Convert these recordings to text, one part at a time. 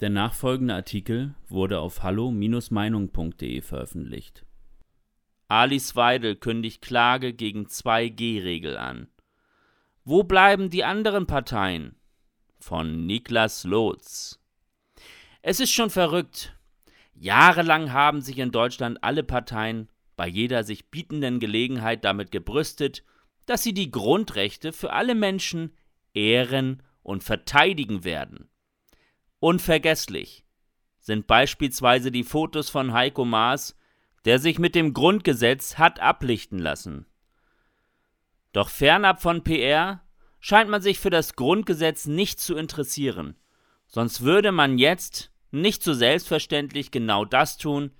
Der nachfolgende Artikel wurde auf hallo-meinung.de veröffentlicht. Alice Weidel kündigt Klage gegen 2G-Regel an. Wo bleiben die anderen Parteien? Von Niklas Lotz. Es ist schon verrückt. Jahrelang haben sich in Deutschland alle Parteien bei jeder sich bietenden Gelegenheit damit gebrüstet, dass sie die Grundrechte für alle Menschen ehren und verteidigen werden. Unvergesslich sind beispielsweise die Fotos von Heiko Maas, der sich mit dem Grundgesetz hat ablichten lassen. Doch fernab von PR scheint man sich für das Grundgesetz nicht zu interessieren, sonst würde man jetzt nicht so selbstverständlich genau das tun,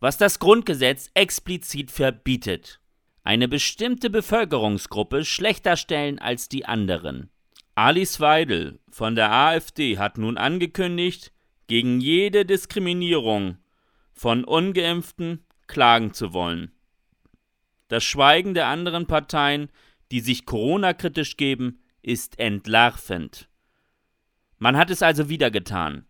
was das Grundgesetz explizit verbietet. Eine bestimmte Bevölkerungsgruppe schlechter stellen als die anderen. Alice Weidel von der AfD hat nun angekündigt, gegen jede Diskriminierung von ungeimpften klagen zu wollen. Das Schweigen der anderen Parteien, die sich Corona-kritisch geben, ist entlarvend. Man hat es also wieder getan.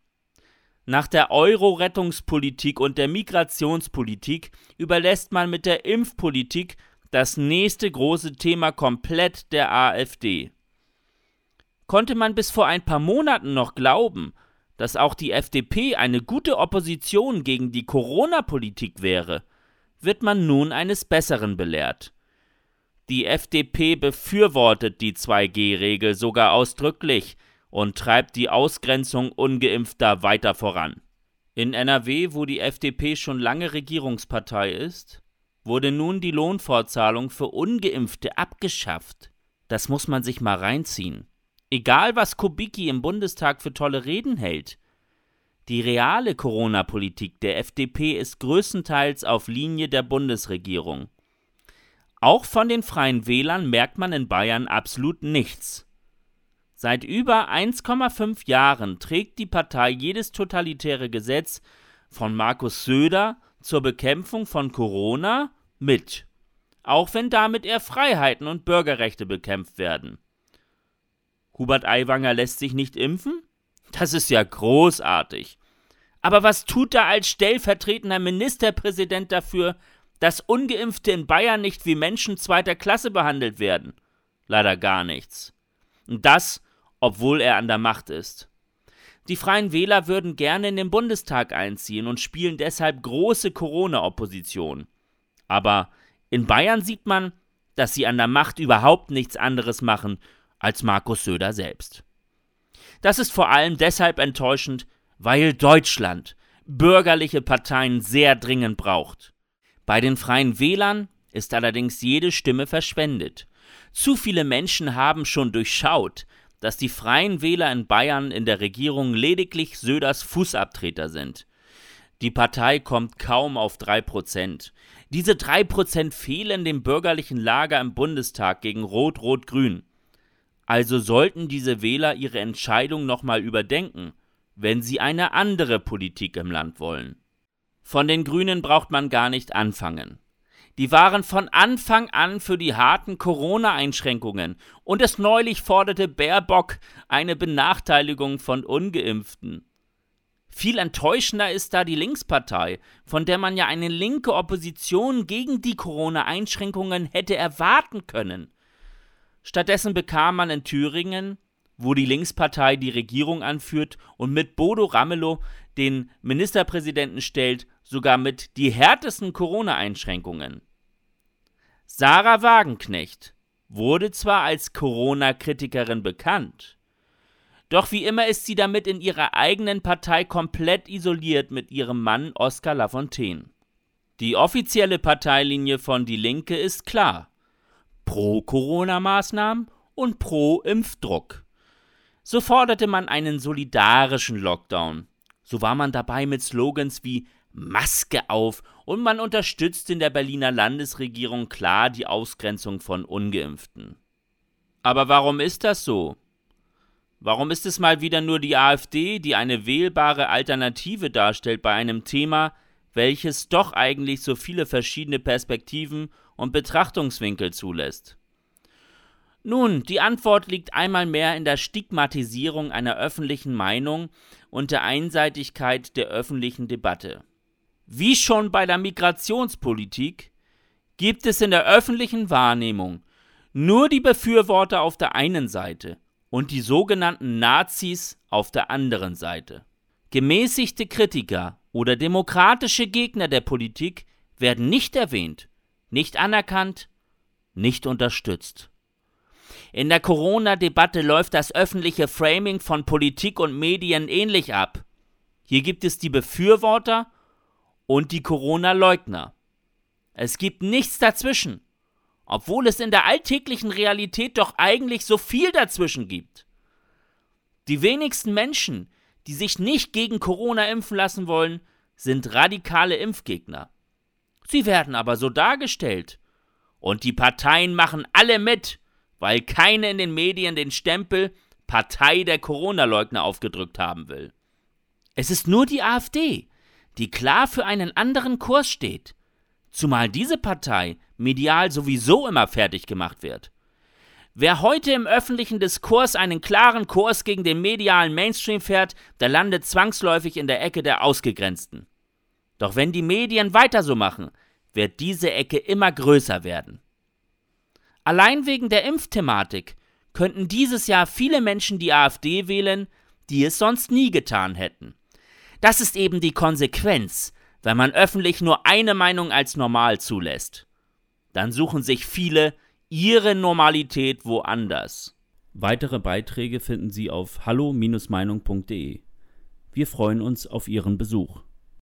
Nach der Euro-Rettungspolitik und der Migrationspolitik überlässt man mit der Impfpolitik das nächste große Thema komplett der AfD. Konnte man bis vor ein paar Monaten noch glauben, dass auch die FDP eine gute Opposition gegen die Corona-Politik wäre, wird man nun eines Besseren belehrt. Die FDP befürwortet die 2G-Regel sogar ausdrücklich und treibt die Ausgrenzung ungeimpfter weiter voran. In NRW, wo die FDP schon lange Regierungspartei ist, wurde nun die Lohnfortzahlung für ungeimpfte abgeschafft. Das muss man sich mal reinziehen. Egal, was Kubicki im Bundestag für tolle Reden hält. Die reale Corona-Politik der FDP ist größtenteils auf Linie der Bundesregierung. Auch von den Freien Wählern merkt man in Bayern absolut nichts. Seit über 1,5 Jahren trägt die Partei jedes totalitäre Gesetz von Markus Söder zur Bekämpfung von Corona mit, auch wenn damit eher Freiheiten und Bürgerrechte bekämpft werden. Hubert Aiwanger lässt sich nicht impfen? Das ist ja großartig. Aber was tut er als stellvertretender Ministerpräsident dafür, dass ungeimpfte in Bayern nicht wie Menschen zweiter Klasse behandelt werden? Leider gar nichts. Und das, obwohl er an der Macht ist. Die Freien Wähler würden gerne in den Bundestag einziehen und spielen deshalb große Corona-Opposition. Aber in Bayern sieht man, dass sie an der Macht überhaupt nichts anderes machen als Markus Söder selbst. Das ist vor allem deshalb enttäuschend, weil Deutschland bürgerliche Parteien sehr dringend braucht. Bei den freien Wählern ist allerdings jede Stimme verschwendet. Zu viele Menschen haben schon durchschaut, dass die freien Wähler in Bayern in der Regierung lediglich Söders Fußabtreter sind. Die Partei kommt kaum auf drei Prozent. Diese drei Prozent fehlen dem bürgerlichen Lager im Bundestag gegen Rot-Rot-Grün. Also sollten diese Wähler ihre Entscheidung nochmal überdenken, wenn sie eine andere Politik im Land wollen. Von den Grünen braucht man gar nicht anfangen. Die waren von Anfang an für die harten Corona-Einschränkungen und es neulich forderte Baerbock eine Benachteiligung von ungeimpften. Viel enttäuschender ist da die Linkspartei, von der man ja eine linke Opposition gegen die Corona-Einschränkungen hätte erwarten können. Stattdessen bekam man in Thüringen, wo die Linkspartei die Regierung anführt und mit Bodo Ramelow den Ministerpräsidenten stellt, sogar mit die härtesten Corona-Einschränkungen. Sarah Wagenknecht wurde zwar als Corona-Kritikerin bekannt, doch wie immer ist sie damit in ihrer eigenen Partei komplett isoliert mit ihrem Mann Oskar Lafontaine. Die offizielle Parteilinie von Die Linke ist klar pro Corona-Maßnahmen und pro Impfdruck. So forderte man einen solidarischen Lockdown. So war man dabei mit Slogans wie Maske auf und man unterstützt in der Berliner Landesregierung klar die Ausgrenzung von ungeimpften. Aber warum ist das so? Warum ist es mal wieder nur die AfD, die eine wählbare Alternative darstellt bei einem Thema, welches doch eigentlich so viele verschiedene Perspektiven und Betrachtungswinkel zulässt. Nun, die Antwort liegt einmal mehr in der Stigmatisierung einer öffentlichen Meinung und der Einseitigkeit der öffentlichen Debatte. Wie schon bei der Migrationspolitik gibt es in der öffentlichen Wahrnehmung nur die Befürworter auf der einen Seite und die sogenannten Nazis auf der anderen Seite. Gemäßigte Kritiker oder demokratische Gegner der Politik werden nicht erwähnt, nicht anerkannt, nicht unterstützt. In der Corona-Debatte läuft das öffentliche Framing von Politik und Medien ähnlich ab. Hier gibt es die Befürworter und die Corona-Leugner. Es gibt nichts dazwischen, obwohl es in der alltäglichen Realität doch eigentlich so viel dazwischen gibt. Die wenigsten Menschen, die sich nicht gegen Corona impfen lassen wollen, sind radikale Impfgegner. Sie werden aber so dargestellt. Und die Parteien machen alle mit, weil keine in den Medien den Stempel Partei der Corona-Leugner aufgedrückt haben will. Es ist nur die AfD, die klar für einen anderen Kurs steht, zumal diese Partei medial sowieso immer fertig gemacht wird. Wer heute im öffentlichen Diskurs einen klaren Kurs gegen den medialen Mainstream fährt, der landet zwangsläufig in der Ecke der Ausgegrenzten. Doch wenn die Medien weiter so machen, wird diese Ecke immer größer werden. Allein wegen der Impfthematik könnten dieses Jahr viele Menschen die AfD wählen, die es sonst nie getan hätten. Das ist eben die Konsequenz, wenn man öffentlich nur eine Meinung als normal zulässt. Dann suchen sich viele ihre Normalität woanders. Weitere Beiträge finden Sie auf hallo-meinung.de. Wir freuen uns auf Ihren Besuch.